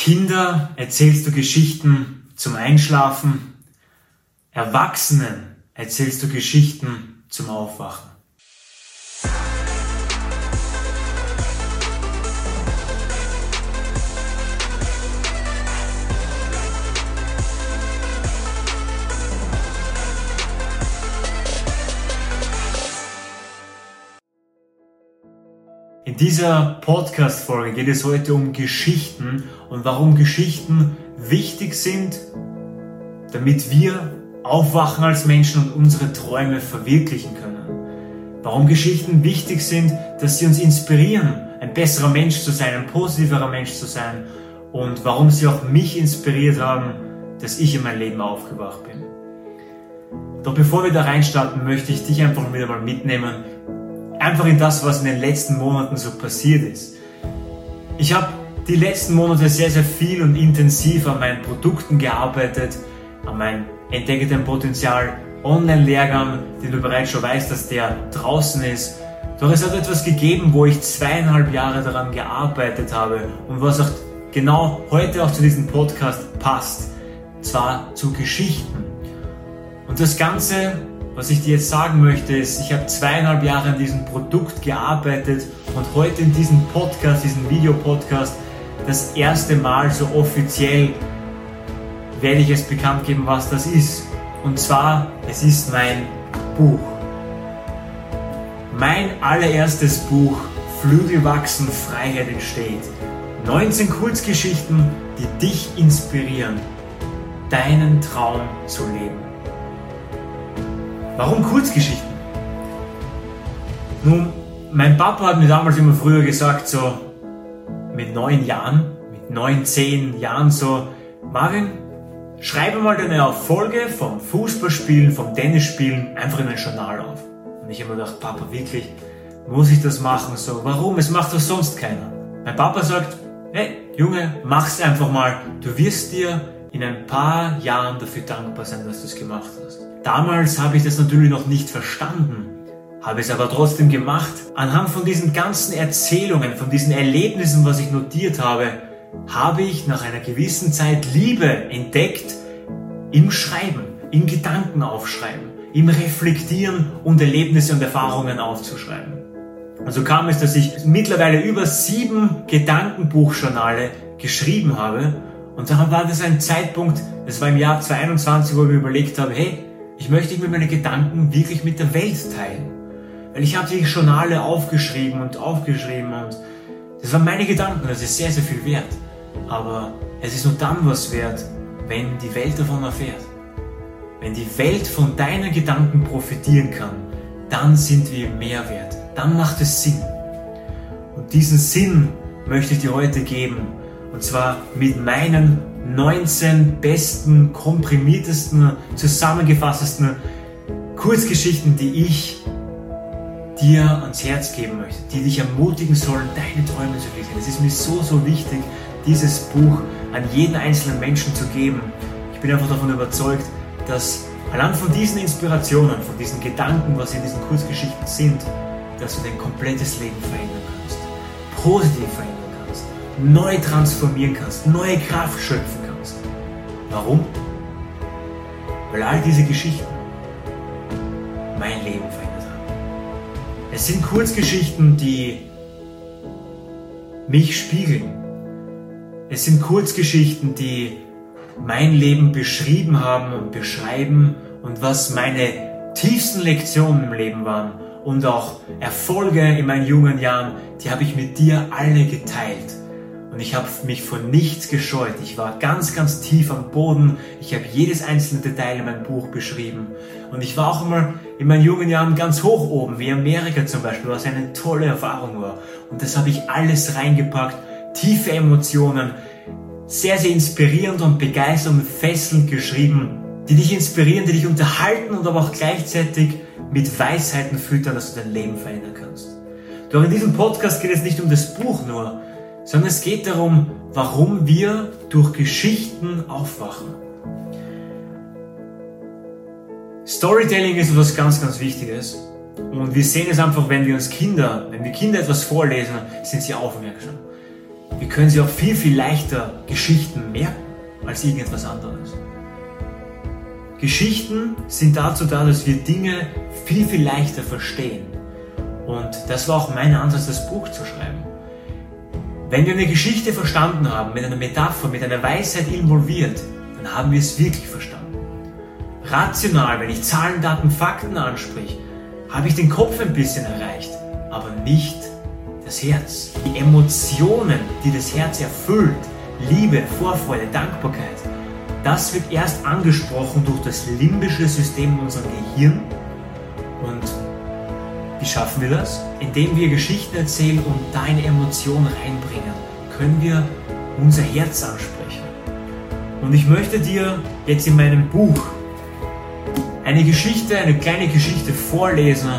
Kinder erzählst du Geschichten zum Einschlafen, Erwachsenen erzählst du Geschichten zum Aufwachen. Dieser Podcast-Folge geht es heute um Geschichten und warum Geschichten wichtig sind, damit wir aufwachen als Menschen und unsere Träume verwirklichen können. Warum Geschichten wichtig sind, dass sie uns inspirieren, ein besserer Mensch zu sein, ein positiverer Mensch zu sein und warum sie auch mich inspiriert haben, dass ich in mein Leben aufgewacht bin. Doch bevor wir da reinstarten, möchte ich dich einfach wieder mal mitnehmen, einfach in das, was in den letzten Monaten so passiert ist. Ich habe die letzten Monate sehr, sehr viel und intensiv an meinen Produkten gearbeitet, an meinem Entdecke dein Potenzial Online-Lehrgang, den du bereits schon weißt, dass der draußen ist. Doch es hat etwas gegeben, wo ich zweieinhalb Jahre daran gearbeitet habe und was auch genau heute auch zu diesem Podcast passt. Zwar zu Geschichten. Und das Ganze was ich dir jetzt sagen möchte, ist, ich habe zweieinhalb Jahre an diesem Produkt gearbeitet und heute in diesem Podcast, diesem Videopodcast, das erste Mal so offiziell werde ich es bekannt geben, was das ist. Und zwar, es ist mein Buch. Mein allererstes Buch, Flügel wachsen, Freiheit entsteht. 19 Kurzgeschichten, die dich inspirieren, deinen Traum zu leben. Warum Kurzgeschichten? Nun, mein Papa hat mir damals immer früher gesagt, so mit neun Jahren, mit neun, zehn Jahren so, Marvin, schreibe mal deine Erfolge vom Fußballspielen, vom Tennisspielen einfach in ein Journal auf. Und ich habe mir gedacht, Papa, wirklich, muss ich das machen? So, warum? Es macht doch sonst keiner. Mein Papa sagt, hey, Junge, mach's einfach mal. Du wirst dir in ein paar Jahren dafür dankbar sein, dass du es gemacht hast. Damals habe ich das natürlich noch nicht verstanden, habe es aber trotzdem gemacht. Anhand von diesen ganzen Erzählungen, von diesen Erlebnissen, was ich notiert habe, habe ich nach einer gewissen Zeit Liebe entdeckt im Schreiben, im Gedanken aufschreiben, im Reflektieren und Erlebnisse und Erfahrungen aufzuschreiben. Und so kam es, dass ich mittlerweile über sieben Gedankenbuchjournale geschrieben habe. Und dann war das ein Zeitpunkt, das war im Jahr 2021, wo ich mir überlegt habe, hey, ich möchte mir meine Gedanken wirklich mit der Welt teilen. Weil ich habe die Journale aufgeschrieben und aufgeschrieben und das waren meine Gedanken, das ist sehr, sehr viel wert. Aber es ist nur dann was wert, wenn die Welt davon erfährt. Wenn die Welt von deinen Gedanken profitieren kann, dann sind wir mehr wert. Dann macht es Sinn. Und diesen Sinn möchte ich dir heute geben. Und zwar mit meinen 19 besten, komprimiertesten, zusammengefasstesten Kurzgeschichten, die ich dir ans Herz geben möchte, die dich ermutigen sollen, deine Träume zu verwirklichen. Es ist mir so, so wichtig, dieses Buch an jeden einzelnen Menschen zu geben. Ich bin einfach davon überzeugt, dass allein von diesen Inspirationen, von diesen Gedanken, was in diesen Kurzgeschichten sind, dass du dein komplettes Leben verändern kannst. Positiv verändern. Neu transformieren kannst. Neue Kraft schöpfen Warum? Weil all diese Geschichten mein Leben verändert haben. Es sind Kurzgeschichten, die mich spiegeln. Es sind Kurzgeschichten, die mein Leben beschrieben haben und beschreiben und was meine tiefsten Lektionen im Leben waren und auch Erfolge in meinen jungen Jahren, die habe ich mit dir alle geteilt. Und ich habe mich von nichts gescheut. Ich war ganz, ganz tief am Boden. Ich habe jedes einzelne Detail in meinem Buch beschrieben. Und ich war auch immer in meinen jungen Jahren ganz hoch oben, wie Amerika zum Beispiel, was eine tolle Erfahrung war. Und das habe ich alles reingepackt. Tiefe Emotionen, sehr, sehr inspirierend und begeisternd und fesselnd geschrieben, die dich inspirieren, die dich unterhalten und aber auch gleichzeitig mit Weisheiten füttern, dass du dein Leben verändern kannst. Doch in diesem Podcast geht es nicht um das Buch nur, sondern es geht darum, warum wir durch Geschichten aufwachen. Storytelling ist etwas ganz, ganz Wichtiges. Und wir sehen es einfach, wenn wir uns Kinder, wenn wir Kinder etwas vorlesen, sind sie aufmerksam. wir können sie auch viel, viel leichter Geschichten merken als irgendetwas anderes. Geschichten sind dazu da, dass wir Dinge viel, viel leichter verstehen. Und das war auch mein Ansatz, das Buch zu schreiben. Wenn wir eine Geschichte verstanden haben, mit einer Metapher, mit einer Weisheit involviert, dann haben wir es wirklich verstanden. Rational, wenn ich Zahlen, Daten, Fakten anspreche, habe ich den Kopf ein bisschen erreicht, aber nicht das Herz. Die Emotionen, die das Herz erfüllt, Liebe, Vorfreude, Dankbarkeit, das wird erst angesprochen durch das limbische System in unserem Gehirn. Und wie schaffen wir das? Indem wir Geschichten erzählen und da eine Emotion reinbringen, können wir unser Herz ansprechen. Und ich möchte dir jetzt in meinem Buch eine Geschichte, eine kleine Geschichte vorlesen.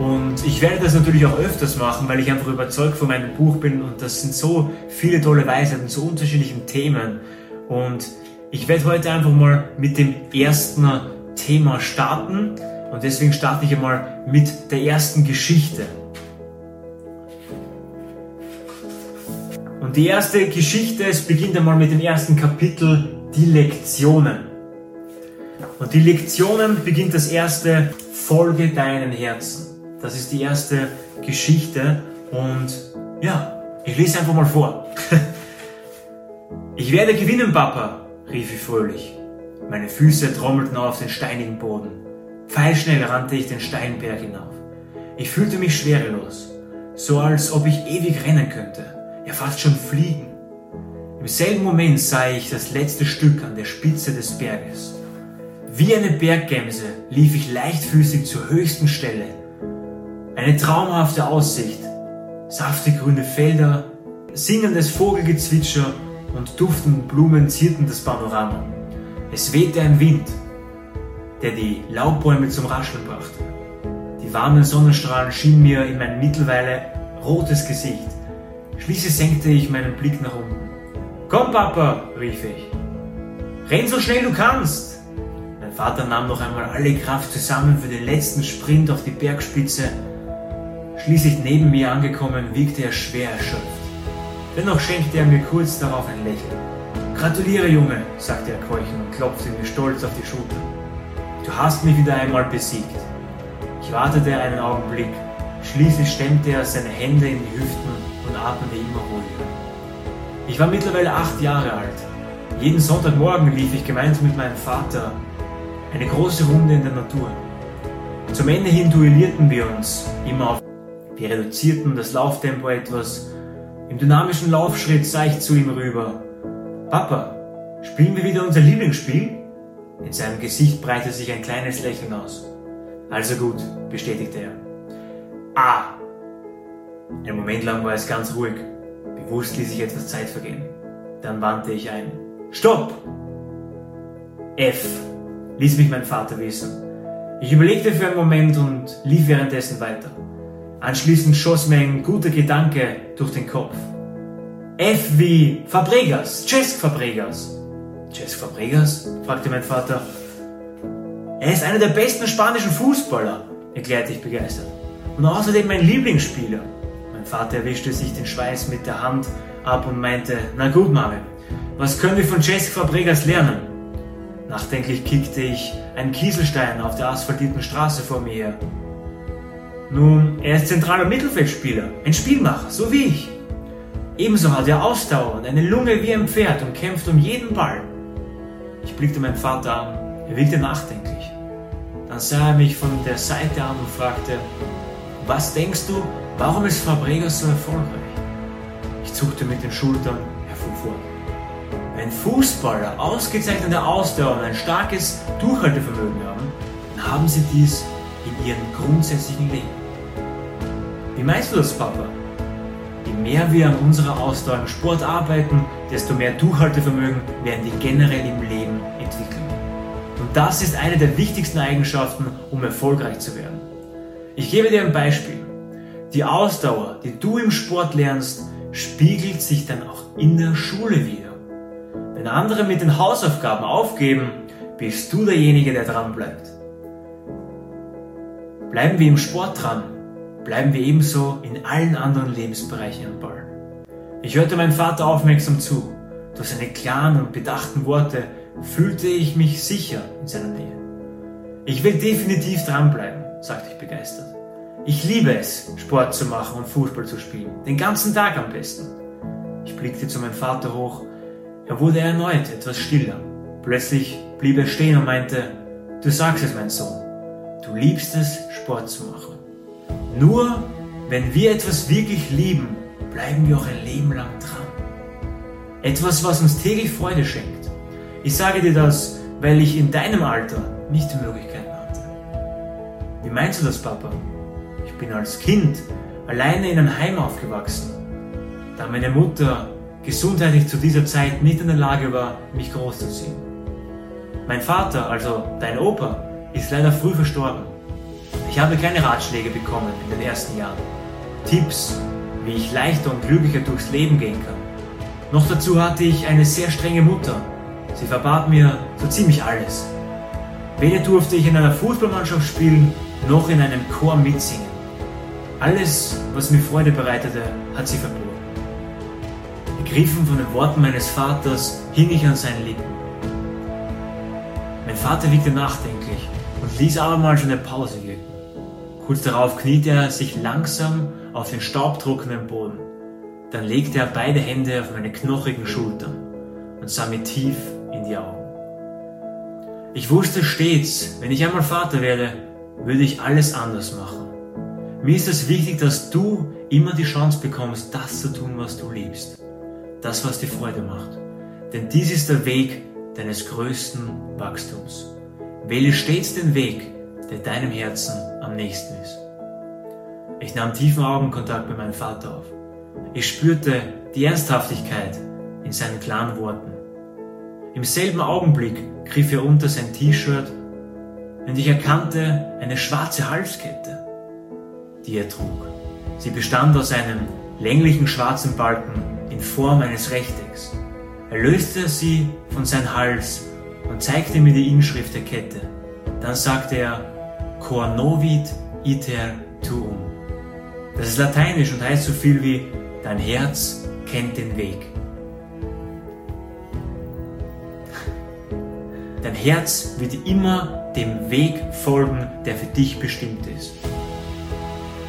Und ich werde das natürlich auch öfters machen, weil ich einfach überzeugt von meinem Buch bin. Und das sind so viele tolle Weisheiten zu unterschiedlichen Themen. Und ich werde heute einfach mal mit dem ersten Thema starten und deswegen starte ich einmal mit der ersten Geschichte. Und die erste Geschichte, es beginnt einmal mit dem ersten Kapitel, die Lektionen. Und die Lektionen beginnt das erste, folge deinen Herzen. Das ist die erste Geschichte und ja, ich lese einfach mal vor. ich werde gewinnen, Papa, rief ich fröhlich. Meine Füße trommelten auf den steinigen Boden. Pfeilschnell rannte ich den Steinberg hinauf. Ich fühlte mich schwerelos, so als ob ich ewig rennen könnte, ja fast schon fliegen. Im selben Moment sah ich das letzte Stück an der Spitze des Berges. Wie eine Berggemse lief ich leichtfüßig zur höchsten Stelle. Eine traumhafte Aussicht, saftig grüne Felder, singendes Vogelgezwitscher und duftende Blumen zierten das Panorama. Es wehte ein Wind, der die Laubbäume zum Rascheln brachte. Die warmen Sonnenstrahlen schienen mir in mein mittlerweile rotes Gesicht. Schließlich senkte ich meinen Blick nach unten. Komm, Papa, rief ich. Renn so schnell du kannst. Mein Vater nahm noch einmal alle Kraft zusammen für den letzten Sprint auf die Bergspitze. Schließlich neben mir angekommen, wiegte er schwer erschöpft. Dennoch schenkte er mir kurz darauf ein Lächeln. Gratuliere, Junge, sagte er keuchend und klopfte mir stolz auf die Schulter. Du hast mich wieder einmal besiegt. Ich wartete einen Augenblick. Schließlich stemmte er seine Hände in die Hüften und atmete immer ruhiger. Ich war mittlerweile acht Jahre alt. Jeden Sonntagmorgen lief ich gemeinsam mit meinem Vater eine große Runde in der Natur. Zum Ende hin duellierten wir uns immer auf. Wir reduzierten das Lauftempo etwas. Im dynamischen Laufschritt sah ich zu ihm rüber. Papa, spielen wir wieder unser Lieblingsspiel? In seinem Gesicht breitete sich ein kleines Lächeln aus. Also gut, bestätigte er. Ah! Ein Moment lang war es ganz ruhig. Bewusst ließ ich etwas Zeit vergehen. Dann wandte ich ein. Stopp! F, ließ mich mein Vater wissen. Ich überlegte für einen Moment und lief währenddessen weiter. Anschließend schoss mir ein guter Gedanke durch den Kopf. F wie Fabregas, Cesc Fabregas. Cesc Fabregas? fragte mein Vater. Er ist einer der besten spanischen Fußballer, erklärte ich begeistert. Und außerdem mein Lieblingsspieler. Mein Vater erwischte sich den Schweiß mit der Hand ab und meinte, na gut, Marvin, was können wir von Cesc Fabregas lernen? Nachdenklich kickte ich einen Kieselstein auf der asphaltierten Straße vor mir her. Nun, er ist zentraler Mittelfeldspieler, ein Spielmacher, so wie ich. Ebenso hat er Ausdauer und eine Lunge wie ein Pferd und kämpft um jeden Ball. Blickte meinen Vater an. Er wirkte nachdenklich. Dann sah er mich von der Seite an und fragte, was denkst du, warum ist Fabregas so erfolgreich? Ich zuckte mit den Schultern, er fuhr fort. Wenn Fußballer ausgezeichnete Ausdauer und ein starkes Durchhaltevermögen haben, dann haben sie dies in ihrem grundsätzlichen Leben. Wie meinst du das, Papa? Je mehr wir an unserer Ausdauer im Sport arbeiten, desto mehr Durchhaltevermögen werden wir generell im Leben das ist eine der wichtigsten Eigenschaften, um erfolgreich zu werden. Ich gebe dir ein Beispiel. Die Ausdauer, die du im Sport lernst, spiegelt sich dann auch in der Schule wieder. Wenn andere mit den Hausaufgaben aufgeben, bist du derjenige, der dran bleibt. Bleiben wir im Sport dran, bleiben wir ebenso in allen anderen Lebensbereichen am Ball. Ich hörte meinem Vater aufmerksam zu. Durch seine klaren und bedachten Worte fühlte ich mich sicher in seiner Nähe. Ich will definitiv dranbleiben, sagte ich begeistert. Ich liebe es, Sport zu machen und Fußball zu spielen. Den ganzen Tag am besten. Ich blickte zu meinem Vater hoch. Er wurde erneut etwas stiller. Plötzlich blieb er stehen und meinte, du sagst es, mein Sohn. Du liebst es, Sport zu machen. Nur wenn wir etwas wirklich lieben, bleiben wir auch ein Leben lang dran. Etwas, was uns täglich Freude schenkt. Ich sage dir das, weil ich in deinem Alter nicht die Möglichkeiten hatte. Wie meinst du das, Papa? Ich bin als Kind alleine in einem Heim aufgewachsen, da meine Mutter gesundheitlich zu dieser Zeit nicht in der Lage war, mich großzuziehen. Mein Vater, also dein Opa, ist leider früh verstorben. Ich habe keine Ratschläge bekommen in den ersten Jahren. Tipps, wie ich leichter und glücklicher durchs Leben gehen kann. Noch dazu hatte ich eine sehr strenge Mutter. Sie verbat mir so ziemlich alles. Weder durfte ich in einer Fußballmannschaft spielen, noch in einem Chor mitsingen. Alles, was mir Freude bereitete, hat sie verboten. Ergriffen von den Worten meines Vaters hing ich an seinen Lippen. Mein Vater wiegte nachdenklich und ließ abermals eine Pause wirken. Kurz darauf kniete er sich langsam auf den staubtrockenen Boden. Dann legte er beide Hände auf meine knochigen Schultern und sah mir tief in die Augen. Ich wusste stets, wenn ich einmal Vater werde, würde ich alles anders machen. Mir ist es wichtig, dass du immer die Chance bekommst, das zu tun, was du liebst. Das, was dir Freude macht. Denn dies ist der Weg deines größten Wachstums. Wähle stets den Weg, der deinem Herzen am nächsten ist. Ich nahm tiefen Augenkontakt mit meinem Vater auf. Ich spürte die Ernsthaftigkeit in seinen klaren Worten. Im selben Augenblick griff er unter sein T-Shirt und ich erkannte eine schwarze Halskette, die er trug. Sie bestand aus einem länglichen schwarzen Balken in Form eines Rechtecks. Er löste sie von seinem Hals und zeigte mir die Inschrift der Kette. Dann sagte er, Cor novit iter tuum. Das ist lateinisch und heißt so viel wie Dein Herz kennt den Weg. Dein Herz wird immer dem Weg folgen, der für dich bestimmt ist.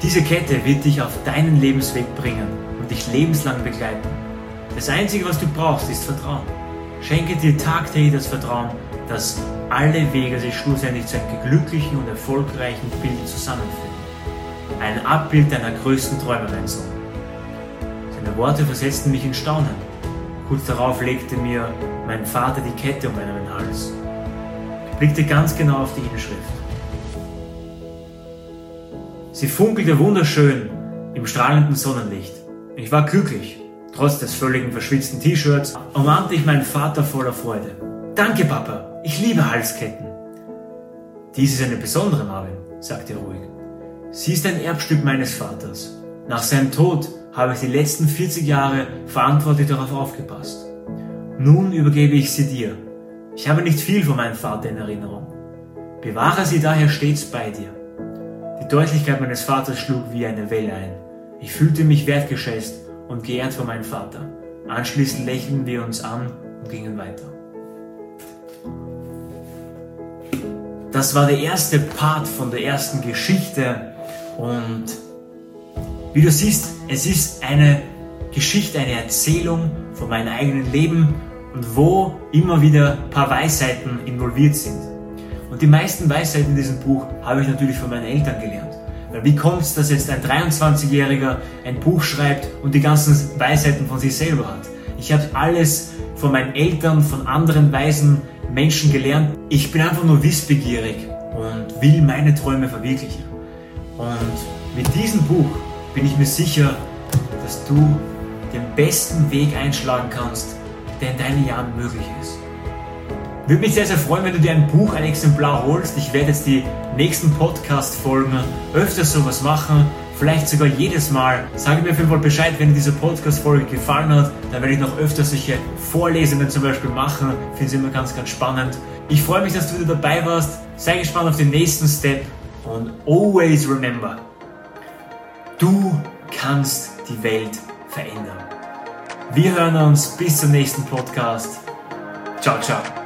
Diese Kette wird dich auf deinen Lebensweg bringen und dich lebenslang begleiten. Das Einzige, was du brauchst, ist Vertrauen. Schenke dir tagtäglich das Vertrauen, dass alle Wege sich schlussendlich zu einem glücklichen und erfolgreichen Bild zusammenfinden. Ein Abbild deiner größten Träume, mein Sohn. Seine Worte versetzten mich in Staunen. Kurz darauf legte mir mein Vater die Kette um meinen Hals. Blickte ganz genau auf die Inschrift. Sie funkelte wunderschön im strahlenden Sonnenlicht. Ich war glücklich. Trotz des völligen verschwitzten T-Shirts umarmte ich meinen Vater voller Freude. Danke, Papa. Ich liebe Halsketten. Dies ist eine besondere, Marvin, sagte er ruhig. Sie ist ein Erbstück meines Vaters. Nach seinem Tod habe ich die letzten 40 Jahre verantwortlich darauf aufgepasst. Nun übergebe ich sie dir. Ich habe nicht viel von meinem Vater in Erinnerung. Bewahre sie daher stets bei dir. Die Deutlichkeit meines Vaters schlug wie eine Welle ein. Ich fühlte mich wertgeschätzt und geehrt von meinem Vater. Anschließend lächelten wir uns an und gingen weiter. Das war der erste Part von der ersten Geschichte und wie du siehst, es ist eine Geschichte, eine Erzählung von meinem eigenen Leben und wo immer wieder ein paar Weisheiten involviert sind. Und die meisten Weisheiten in diesem Buch habe ich natürlich von meinen Eltern gelernt. Weil wie kommt es, dass jetzt ein 23-Jähriger ein Buch schreibt und die ganzen Weisheiten von sich selber hat? Ich habe alles von meinen Eltern, von anderen weisen Menschen gelernt. Ich bin einfach nur wissbegierig und will meine Träume verwirklichen. Und mit diesem Buch bin ich mir sicher, dass du den besten Weg einschlagen kannst, der in deinen Jahren möglich ist. Würde mich sehr, sehr freuen, wenn du dir ein Buch, ein Exemplar holst. Ich werde jetzt die nächsten Podcast-Folgen öfters sowas machen. Vielleicht sogar jedes Mal. Sage mir auf jeden Fall Bescheid, wenn dir diese Podcast-Folge gefallen hat. Dann werde ich noch öfter solche Vorlesungen zum Beispiel machen. Finde es immer ganz, ganz spannend. Ich freue mich, dass du wieder dabei warst. Sei gespannt auf den nächsten Step. Und always remember, Du kannst die Welt verändern. Wir hören uns bis zum nächsten Podcast. Ciao, ciao.